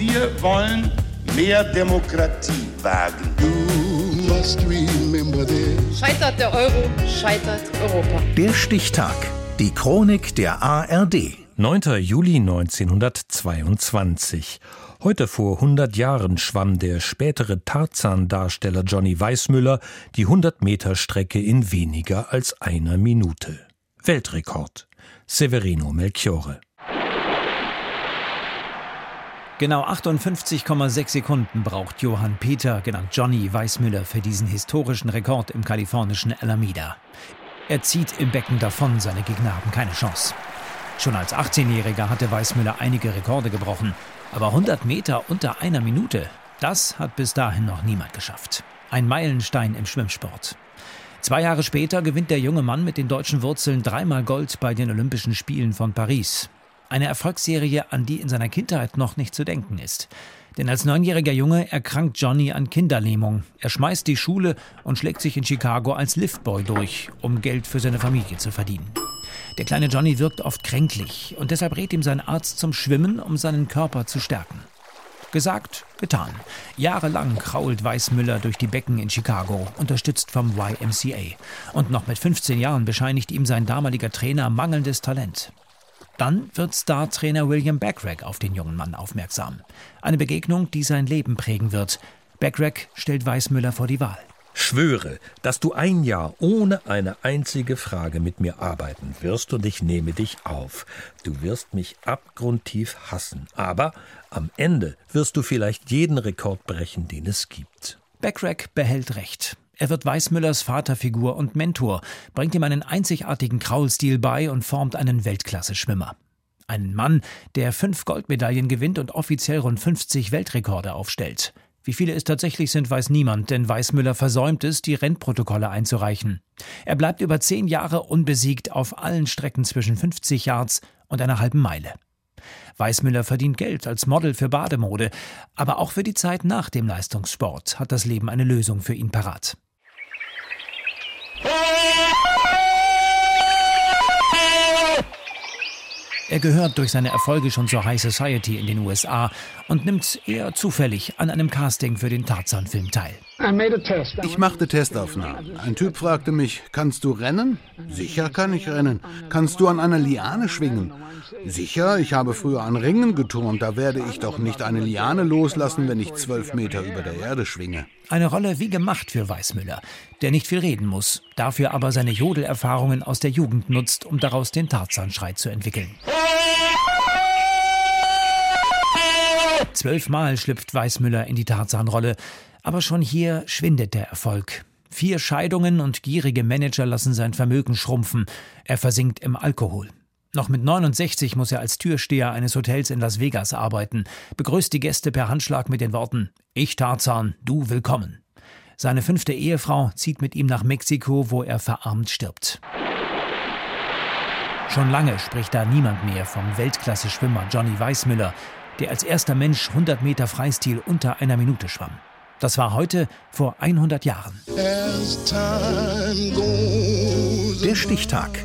Wir wollen mehr Demokratie wagen. Scheitert der Euro, scheitert Europa. Der Stichtag. Die Chronik der ARD. 9. Juli 1922. Heute vor 100 Jahren schwamm der spätere Tarzan-Darsteller Johnny Weissmüller die 100-Meter-Strecke in weniger als einer Minute. Weltrekord. Severino Melchiore. Genau 58,6 Sekunden braucht Johann Peter, genannt Johnny Weissmüller, für diesen historischen Rekord im kalifornischen Alameda. Er zieht im Becken davon, seine Gegner haben keine Chance. Schon als 18-Jähriger hatte Weissmüller einige Rekorde gebrochen. Aber 100 Meter unter einer Minute, das hat bis dahin noch niemand geschafft. Ein Meilenstein im Schwimmsport. Zwei Jahre später gewinnt der junge Mann mit den deutschen Wurzeln dreimal Gold bei den Olympischen Spielen von Paris. Eine Erfolgsserie, an die in seiner Kindheit noch nicht zu denken ist. Denn als neunjähriger Junge erkrankt Johnny an Kinderlähmung. Er schmeißt die Schule und schlägt sich in Chicago als Liftboy durch, um Geld für seine Familie zu verdienen. Der kleine Johnny wirkt oft kränklich und deshalb rät ihm sein Arzt zum Schwimmen, um seinen Körper zu stärken. Gesagt, getan. Jahrelang krault Weißmüller durch die Becken in Chicago, unterstützt vom YMCA. Und noch mit 15 Jahren bescheinigt ihm sein damaliger Trainer mangelndes Talent. Dann wird Star-Trainer William Backrack auf den jungen Mann aufmerksam. Eine Begegnung, die sein Leben prägen wird. Backrack stellt Weißmüller vor die Wahl. Schwöre, dass du ein Jahr ohne eine einzige Frage mit mir arbeiten wirst und ich nehme dich auf. Du wirst mich abgrundtief hassen, aber am Ende wirst du vielleicht jeden Rekord brechen, den es gibt. Backrack behält recht. Er wird Weißmüllers Vaterfigur und Mentor, bringt ihm einen einzigartigen Kraulstil bei und formt einen Weltklasse-Schwimmer. Einen Mann, der fünf Goldmedaillen gewinnt und offiziell rund 50 Weltrekorde aufstellt. Wie viele es tatsächlich sind, weiß niemand, denn Weißmüller versäumt es, die Rennprotokolle einzureichen. Er bleibt über zehn Jahre unbesiegt auf allen Strecken zwischen 50 Yards und einer halben Meile. Weißmüller verdient Geld als Model für Bademode, aber auch für die Zeit nach dem Leistungssport hat das Leben eine Lösung für ihn parat. Er gehört durch seine Erfolge schon zur High Society in den USA und nimmt eher zufällig an einem Casting für den Tarzan-Film teil. Ich machte Testaufnahmen. Ein Typ fragte mich, kannst du rennen? Sicher kann ich rennen. Kannst du an einer Liane schwingen? Sicher, ich habe früher an Ringen geturnt, da werde ich doch nicht eine Liane loslassen, wenn ich zwölf Meter über der Erde schwinge. Eine Rolle wie gemacht für Weißmüller, der nicht viel reden muss, dafür aber seine Jodelerfahrungen aus der Jugend nutzt, um daraus den Tarzanschrei zu entwickeln. Zwölfmal schlüpft Weißmüller in die Tarzanrolle, aber schon hier schwindet der Erfolg. Vier Scheidungen und gierige Manager lassen sein Vermögen schrumpfen. Er versinkt im Alkohol. Noch mit 69 muss er als Türsteher eines Hotels in Las Vegas arbeiten, begrüßt die Gäste per Handschlag mit den Worten Ich Tarzan, du willkommen. Seine fünfte Ehefrau zieht mit ihm nach Mexiko, wo er verarmt stirbt. Schon lange spricht da niemand mehr vom Weltklasse-Schwimmer Johnny Weissmüller, der als erster Mensch 100 Meter Freistil unter einer Minute schwamm. Das war heute vor 100 Jahren. Der Stichtag.